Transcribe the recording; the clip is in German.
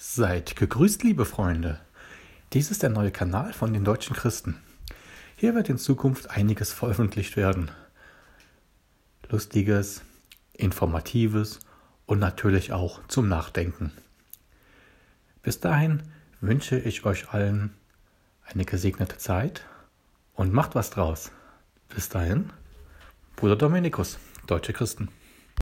Seid gegrüßt, liebe Freunde. Dies ist der neue Kanal von den deutschen Christen. Hier wird in Zukunft einiges veröffentlicht werden. Lustiges, Informatives und natürlich auch zum Nachdenken. Bis dahin wünsche ich euch allen eine gesegnete Zeit und macht was draus. Bis dahin, Bruder Dominikus, Deutsche Christen.